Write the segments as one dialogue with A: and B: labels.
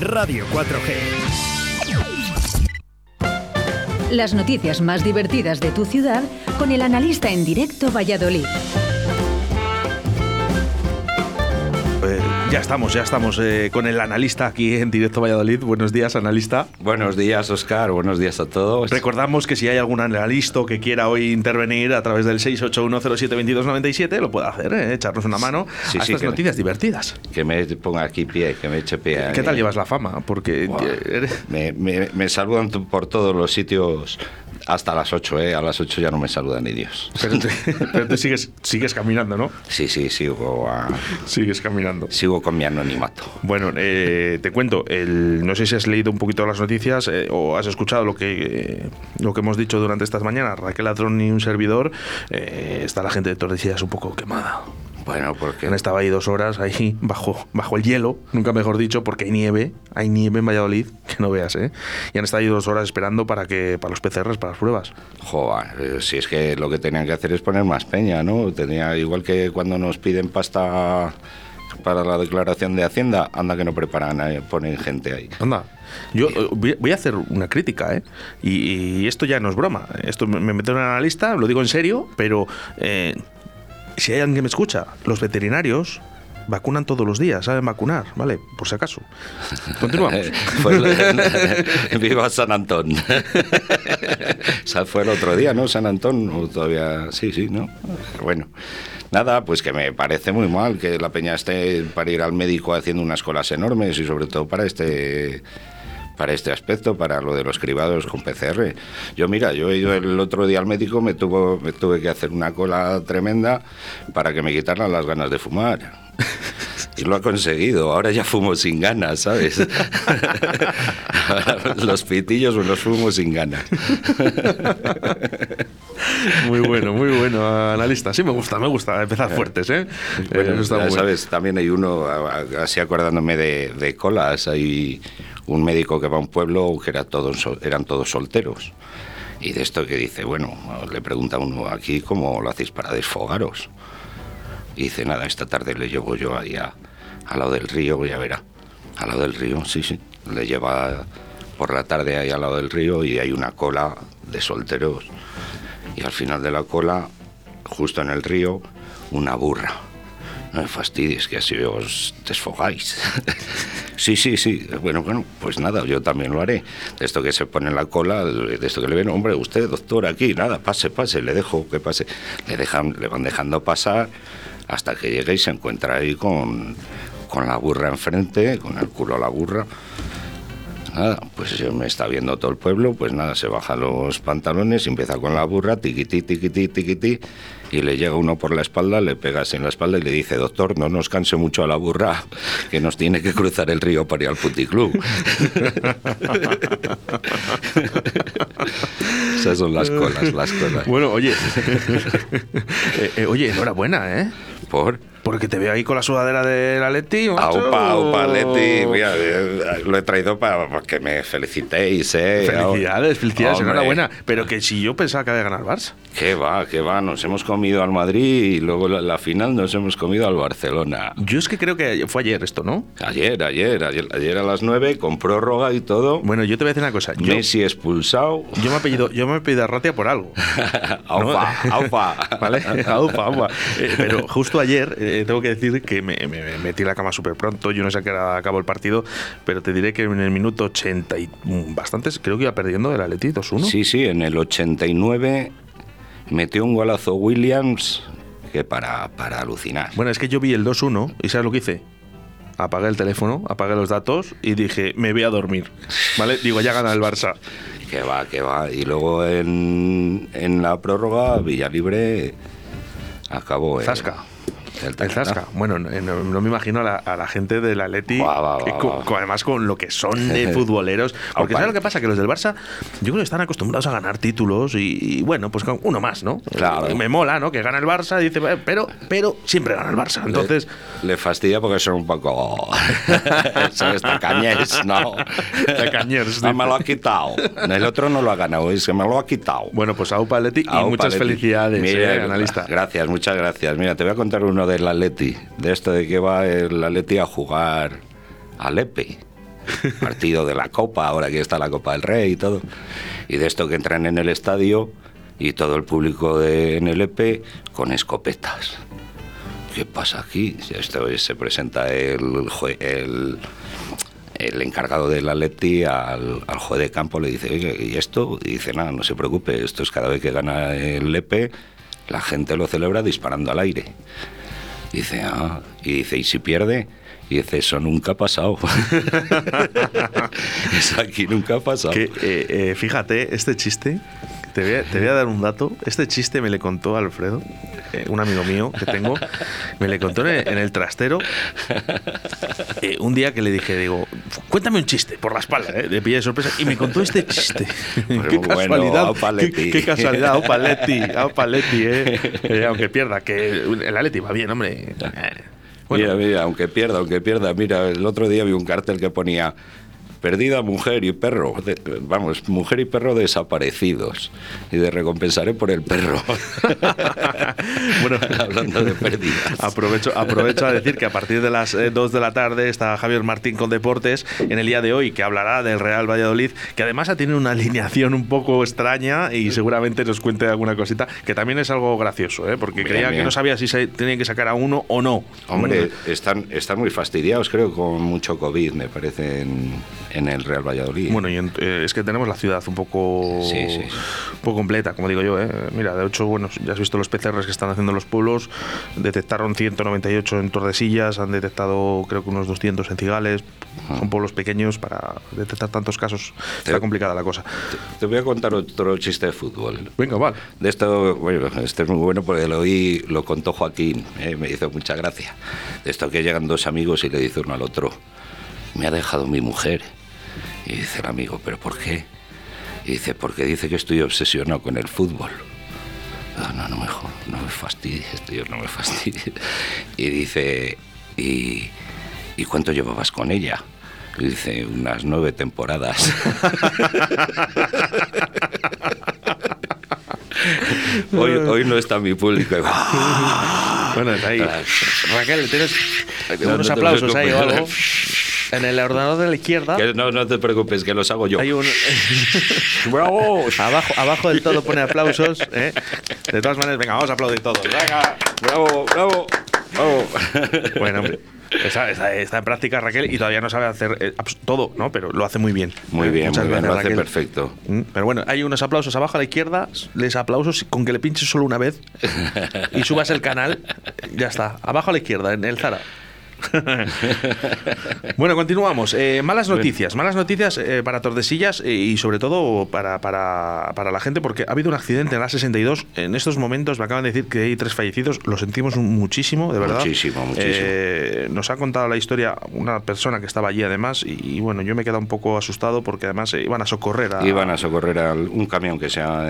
A: Radio 4G.
B: Las noticias más divertidas de tu ciudad con el analista en directo Valladolid.
C: Ya estamos, ya estamos eh, con el analista aquí en Directo Valladolid. Buenos días, analista.
D: Buenos días, Oscar. Buenos días a todos.
C: Recordamos que si hay algún analista que quiera hoy intervenir a través del 681072297, lo puede hacer, eh, echarnos una mano
D: Sí,
C: a
D: sí,
C: estas noticias divertidas.
D: Que me ponga aquí pie, que me eche pie.
C: ¿Qué tal llevas la fama? Porque eres-
D: Me, me- me saludan por todos los sitios hasta las 8, ¿eh? A las 8 ya no me saluda ni Dios.
C: pero, te, pero te sigues, sigues caminando, ¿no?
D: Sí, sí, sigo, a-
C: Sigues caminando.
D: sigo con mi anonimato.
C: Bueno, eh, te cuento, el, no sé si has leído un poquito las noticias eh, o has escuchado lo que, eh, lo que hemos dicho durante estas mañanas. Raquel Ladrón y un servidor, eh, está la gente de Tordesillas un poco quemada.
D: Bueno, porque
C: Han estado ahí dos horas ahí bajo, bajo el hielo, nunca mejor dicho, porque hay nieve, hay nieve en Valladolid, que no veas, ¿eh? Y han estado ahí dos horas esperando para que para los PCRs, para las pruebas.
D: Joder, eh, si es que lo que tenían que hacer es poner más peña, ¿no? Tenía igual que cuando nos piden pasta para la declaración de Hacienda, anda que no preparan, eh, ponen gente ahí.
C: Anda, yo eh, voy a hacer una crítica, ¿eh? Y, y esto ya no es broma. Esto me me meto en analista, lo digo en serio, pero eh, si hay alguien que me escucha, los veterinarios vacunan todos los días, saben vacunar, ¿vale? Por si acaso. Continuamos.
D: Viva San Antón. Esa fue el otro día, ¿no? San Antón, o todavía. Sí, sí, ¿no? Bueno. Nada, pues que me parece muy mal que la peña esté para ir al médico haciendo unas colas enormes y sobre todo para este para este aspecto, para lo de los cribados con PCR. Yo mira, yo he ido el otro día al médico, me tuvo me tuve que hacer una cola tremenda para que me quitaran las ganas de fumar. Y lo ha conseguido. Ahora ya fumo sin ganas, ¿sabes? Los pitillos me los fumo sin ganas.
C: Muy bueno, muy bueno, analista. Sí, me gusta, me gusta empezar fuertes, ¿eh?
D: Bueno,
C: Eh,
D: ya
C: bueno.
D: sabes, también hay uno, así acordándome de, de colas, hay un médico que va a un pueblo que era eran todos solteros. Y de esto que dice, bueno, le pregunta uno aquí cómo lo hacéis para desfogaros. Y dice, nada, esta tarde le llevo yo ahí a- al lado del río, ya verá. Al lado del río, sí, sí. Le lleva por la tarde ahí al lado del río y hay una cola de solteros. Y al final de la cola, justo en el río, una burra. No me fastidies, que así os desfogáis. sí, sí, sí. Bueno, bueno, pues nada, yo también lo haré. De esto que se pone en la cola, de esto que le ven, hombre, usted, doctor, aquí, nada, pase, pase, le dejo que pase. Le, dejan, le van dejando pasar hasta que llegue y se encuentra ahí con, con la burra enfrente, con el culo a la burra. Nada, pues me está viendo todo el pueblo, pues nada, se baja los pantalones, empieza con la burra, tiquití, tiquití, tiquití, y le llega uno por la espalda, le pegas en la espalda y le dice, doctor, no nos canse mucho a la burra, que nos tiene que cruzar el río para ir al puticlub. Esas son las colas, las colas.
C: Bueno, oye. Eh, eh, oye, enhorabuena, ¿eh?
D: ¿Por?
C: Porque te veo ahí con la sudadera de la Leti. macho.
D: Aupa, aupa, Leti, mira, eh, lo he traído para, que me felicitéis, ¿eh?
C: Felicidades, felicidades,
D: Hombre.
C: enhorabuena. Pero que si yo pensaba que había ganado el Barça.
D: ¿Qué va? ¿Qué va? Nos hemos comido al Madrid y luego la, la final nos hemos comido al Barcelona.
C: Yo es que creo que fue ayer esto, ¿no?
D: Ayer, ayer, ayer, ayer a las 9 con prórroga y todo.
C: Bueno, yo te voy a decir una cosa. Yo,
D: Messi expulsado.
C: yo me he pedido, yo me he pedido a Ratia por algo.
D: aupa, aupa.
C: ¿Vale? Aupa, aupa. Eh, pero justo ayer eh, tengo que decir que me, me- me metí en la cama súper pronto. Yo no sé a qué hora acabó el partido, pero te diré que en el minuto 80 y mm, bastantes, creo que iba perdiendo el Atleti 2-1.
D: Sí, sí, en el 89 metió un golazo Williams que para, para alucinar.
C: Bueno, es que yo vi el 2-1 y ¿sabes lo que hice? Apagué el teléfono, apagué los datos y dije, me voy a dormir. ¿Vale? Digo, ya gana el Barça.
D: Que va, que va. Y luego en, en la prórroga, Villalibre acabó. el-
C: Zasca.
D: El.
C: Zasca. Bueno, no, no- me imagino a la, a la gente del Atleti, además con lo que son de futboleros. Porque. ¿sabes lo que pasa? Que los del Barça, yo creo que están acostumbrados a ganar títulos y, y bueno, pues con uno más, ¿no?
D: Claro.
C: Y me mola, ¿no? Que gana el Barça, dice, "Eh, pero, pero siempre gana el Barça. Entonces,
D: Le, le fastidia porque son un poco. son estacañés, ¿no?
C: Tacañers,
D: No me lo ha quitado. El otro no lo ha ganado, es que me lo ha quitado.
C: bueno, pues Aupa Atleti y muchas
D: Leti.
C: felicidades,
D: Mira,
C: eh, analista.
D: Gracias, muchas gracias. Mira, te voy a contar uno del Atleti, de esto de que va el Atleti a jugar a Lepe, partido de la Copa, ahora que está la Copa del Rey y todo, y de esto que entran en el estadio y todo el público de, en el Lepe con escopetas. ¿Qué pasa aquí? Esto se presenta el, el, el encargado del Atleti al, al juez de campo le dice, oye, ¿y esto? Y dice, nada, no se preocupe, esto es cada vez que gana el Lepe, la gente lo celebra disparando al aire. Dice, ah, y dice, ¿y si pierde? Y dice, eso nunca ha pasado. eso aquí nunca ha pasado.
C: Que, eh, eh, fíjate, este chiste, te voy, a, te voy a dar un dato. Este chiste me le contó Alfredo, eh, un amigo mío que tengo. Me le contó en el, en el trastero. eh, un día que le dije, digo, cuéntame un chiste por la espalda, eh, le pillé de sorpresa. Y me contó este chiste.
D: Pues
C: qué
D: bueno,
C: casualidad. qué, qué casualidad, aupa Leti, eh. Eh, aunque pierda, que el Atleti va bien, hombre. Bueno,
D: Mira, mira, aunque pierda, aunque pierda, mira, el otro día vi un cartel que ponía perdida mujer y perro, de- vamos, mujer y perro desaparecidos y de recompensaré por el perro.
C: Bueno,
D: hablando de pérdidas.
C: Aprovecho, aprovecho a decir que a partir de las 2 de la tarde está Javier Martín con Deportes en el día de hoy, que hablará del Real Valladolid, que además ha tenido una alineación un poco extraña y seguramente nos cuente alguna cosita, que también es algo gracioso, ¿eh? porque
D: Bien,
C: creía que
D: bien.
C: no sabía si se tenían que sacar a uno o no.
D: Hombre, están, están muy fastidiados, creo, con mucho COVID, me parece, en, el Real Valladolid.
C: Bueno, y en- eh, es que tenemos la ciudad un poco,
D: Sí, sí, sí.
C: un poco completa, como digo yo. ¿eh? Mira, de hecho, bueno, ya has visto los PCRs que están haciendo los pueblos. Detectaron 198 en Tordesillas, han detectado creo que unos 200 en Cigales. Son pueblos pequeños para detectar tantos casos. Está
D: Te-
C: complicada la cosa.
D: Te voy a contar otro chiste de fútbol.
C: Venga, vale.
D: De esto, bueno, este es muy bueno porque lo oí, lo contó Joaquín, eh, me hizo mucha gracia. De esto que llegan dos amigos y le dice uno al otro, me ha dejado mi mujer. Y dice el amigo, ¿pero por qué? Y dice, porque dice que estoy obsesionado con el fútbol. No, no, no me, no me fastidies, tío, no me fastidies. Y dice, ¿y, ¿y cuánto llevabas con ella? Y dice, unas nueve temporadas. hoy, hoy no está mi público.
C: Bueno, está ahí. Raquel, ¿tienes
D: No,
C: unos aplausos ahí o algo? En el ordenador de la izquierda
D: Que no, no te preocupes, que los hago yo.
C: hay un... ¡Bravo! Abajo, abajo del todo pone aplausos. ¿eh? De todas maneras, venga, vamos a aplaudir todos. Venga.
D: Bravo, bravo, bravo.
C: Bueno, hombre. Está, está- está en práctica Raquel y todavía no sabe hacer eh, todo, ¿no? Pero lo hace muy bien.
D: Muy bien,
C: muchas
D: muy bien,
C: gracias,
D: lo hace
C: Raquel.
D: perfecto.
C: Mm, Pero bueno, hay unos aplausos abajo a la izquierda, les aplausos con que le pinches solo una vez y subas el canal, ya está. Abajo a la izquierda, en el Zara. bueno, continuamos. Eh, malas noticias, malas noticias eh, para Tordesillas eh, y sobre todo para, para, para la gente porque ha habido un accidente en la 62. En estos momentos me acaban de decir que hay tres fallecidos. Lo sentimos muchísimo, de verdad.
D: Muchísimo, muchísimo.
C: Nos ha contado la historia una persona que estaba allí además y, y bueno, yo me he quedado un poco asustado porque además iban a socorrer a...
D: Iban a socorrer a un camión que se ha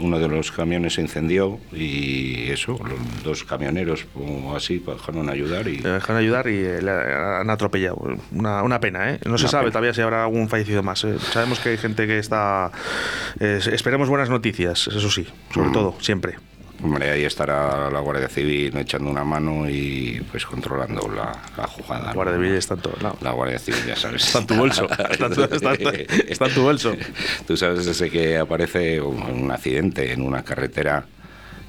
D: uno de los camiones se incendió y eso, los dos camioneros o así bajaron a ayudar y
C: dejaron ayudar y eh, le han atropellado. Una, una pena, ¿eh? No se
D: Una
C: sabe
D: pena.
C: todavía si habrá algún fallecido más. ¿eh? Sabemos que hay gente que está... esperemos buenas noticias, eso sí, sobre
D: Mm.
C: todo, siempre.
D: hombre, ahí estará la Guardia Civil echando una mano y pues controlando la, la jugada.
C: La Guardia. Civil está en todo lado.
D: La Guardia Civil, ya sabes.
C: Está en tu bolso. Está en tu- está- está en tu bolso.
D: Tú sabes ese que aparece un, un accidente en una carretera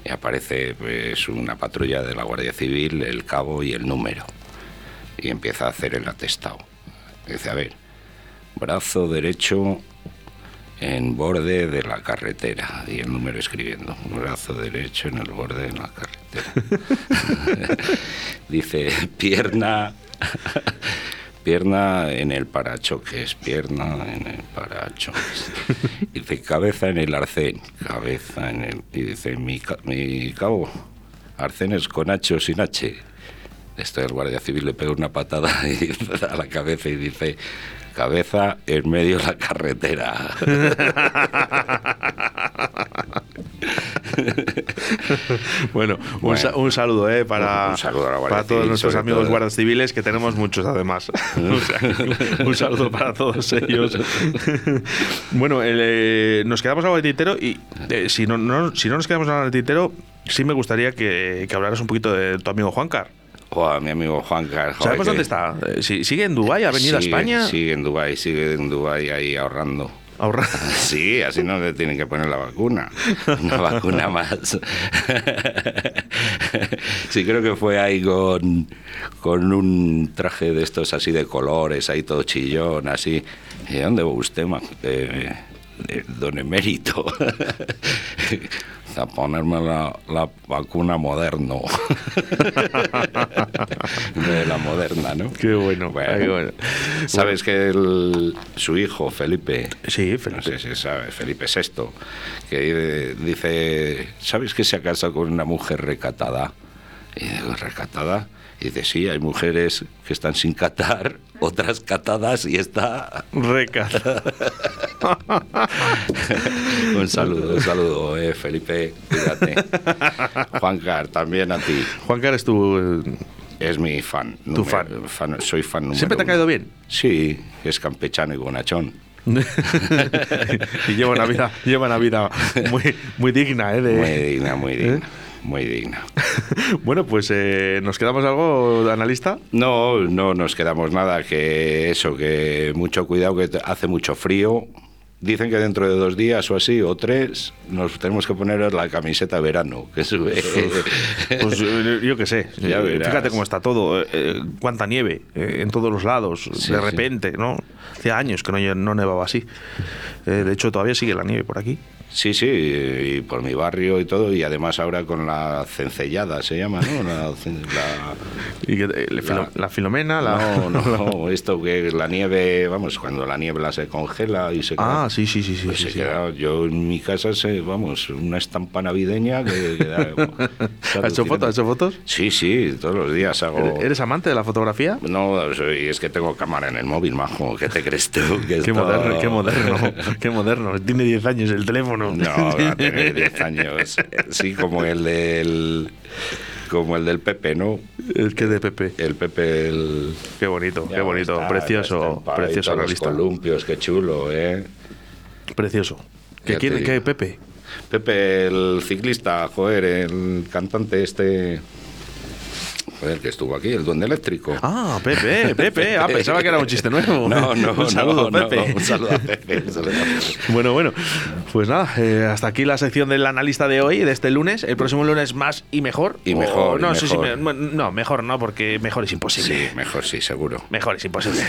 D: y aparece pues una patrulla de la Guardia Civil, el cabo y el número. Y empieza a hacer el atestado. Dice, a ver, brazo derecho en borde de la carretera. Y el número escribiendo, brazo derecho en el borde de la carretera. Dice, pierna pierna en el parachoques, pierna en el parachoques. Dice, cabeza en el arcén, cabeza en el... Y dice, mi, mi cabo, arcén es con H o sin H. Esto el guardia civil le pega una patada y a la cabeza y dice, cabeza en medio de la carretera.
C: bueno, un,
D: Bueno.
C: sa- un saludo eh, para,
D: Un saludo a la Guardia
C: para todos nuestros amigos
D: todo.
C: guardias civiles, que tenemos muchos además. O sea, un saludo para todos ellos. bueno, el, eh, nos quedamos algo de tintero y eh, si, no, no- si no nos quedamos nada de tintero, sí me gustaría que, que hablaras un poquito de tu amigo Juancar.
D: A mi amigo Juan Carlos.
C: ¿Sabemos dónde está? Si- ¿Sigue en Dubái? ¿Ha venido a España?
D: Sigue en Dubái, sigue en Dubái ahí ahorrando.
C: Ahorra-
D: Sí, así no le tienen que poner la vacuna. Una vacuna más. Sí, creo que fue ahí con, con un traje de estos así de colores, ahí todo chillón, así. ¿Y dónde va usted, eh, don Emérito? A ponerme la, la vacuna moderno. De la moderna, ¿no?
C: Qué bueno,
D: Bueno,
C: qué bueno.
D: Sabes que el- su hijo, Felipe,
C: Sí,
D: no
C: Felipe.
D: sé si sabes, Felipe VI, que dice, ¿sabes que se ha casado con una mujer recatada? Y digo, ¿recatada? Y dice, sí, hay mujeres que están sin catar, otras catadas y está...
C: Reca.
D: un saludo, un saludo, eh, Felipe, cuídate. Juan Car, también a ti.
C: Juancar es tu... eh,
D: Es mi fan.
C: Tu
D: número- Soy fan número
C: ¿Siempre te ha
D: uno.
C: caído bien?
D: Sí, es campechano y bonachón.
C: y lleva una vida, lleva una vida muy, muy digna, ¿eh? de-
D: Muy digna, muy digna. Muy digna.
C: bueno, pues eh, nos quedamos algo, analista.
D: No, no nos quedamos nada, que eso, que mucho cuidado, que hace mucho frío. Dicen que dentro de dos días o así, o tres, nos tenemos que poner la camiseta verano, que sube.
C: Pues eh, yo qué sé.
D: Ya
C: Eh. Fíjate cómo está todo. eh, cuánta nieve eh, en todos los lados,
D: Sí,
C: de
D: sí.
C: repente, ¿no? Hacía años que no, no nevaba así. De hecho, todavía sigue la nieve por aquí.
D: Sí, sí, y por mi barrio y todo, y además ahora con la cencellada se llama, ¿no? La, cen- la-
C: Y que, le filo- la,
D: La-
C: filomena, la.
D: No, no, esto que la nieve, vamos, cuando la niebla se congela y se queda
C: Ah, sí, sí, sí, sí.
D: Pues
C: sí,
D: se
C: sí.
D: queda- yo en mi casa, se, vamos, una estampa navideña que... que da-
C: ¿Has hecho fotos? ¿Has hecho fotos?
D: Sí, sí, todos los días hago...
C: ¿Eres amante de la fotografía?
D: No, soy- es que tengo cámara en el móvil, majo. ¿Qué te crees tú? Que
C: Qué moderno, qué moderno, qué moderno. Tiene 10 años el teléfono.
D: No, va a tener 10 años. Sí, como el del... Como el del Pepe, ¿no?
C: Es que de Pepe.
D: El Pepe, el...
C: Qué bonito,
D: Ya
C: qué bonito.
D: está,
C: precioso,
D: está,
C: precioso.
D: Los columpios, qué chulo, ¿eh?
C: Precioso. ¿Qué quiere?
D: te
C: ¿Qué,
D: digo.
C: Pepe?
D: Pepe, el ciclista, joder, el cantante este. Joder, que estuvo aquí, el duende eléctrico.
C: Ah, Pepe, Pepe. Ah, pensaba que era un chiste nuevo.
D: No, no,
C: un saludo,
D: no, no,
C: Pepe.
D: un saludo a Pepe. un saludo a Pepe.
C: Bueno, bueno, pues nada, eh, hasta aquí la sección del analista de hoy, de este lunes. El próximo lunes más y mejor.
D: Y
C: O-
D: mejor, y
C: no, sí, sí,
D: mejor.
C: me- no, mejor no, porque mejor es imposible.
D: Sí, mejor sí, seguro.
C: Mejor es imposible.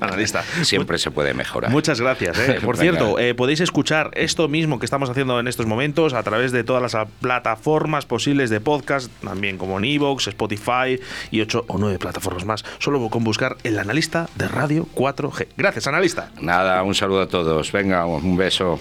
C: analista.
D: Siempre se puede mejorar.
C: Muchas gracias. eh. Por cierto, eh, podéis escuchar esto mismo que estamos haciendo en estos momentos a través de todas las plataformas posibles de podcast, también como en Evox, Spotify y ocho o nueve plataformas más, solo con buscar el analista de Radio 4G. Gracias, analista.
D: Nada, un saludo a todos. Venga, un beso.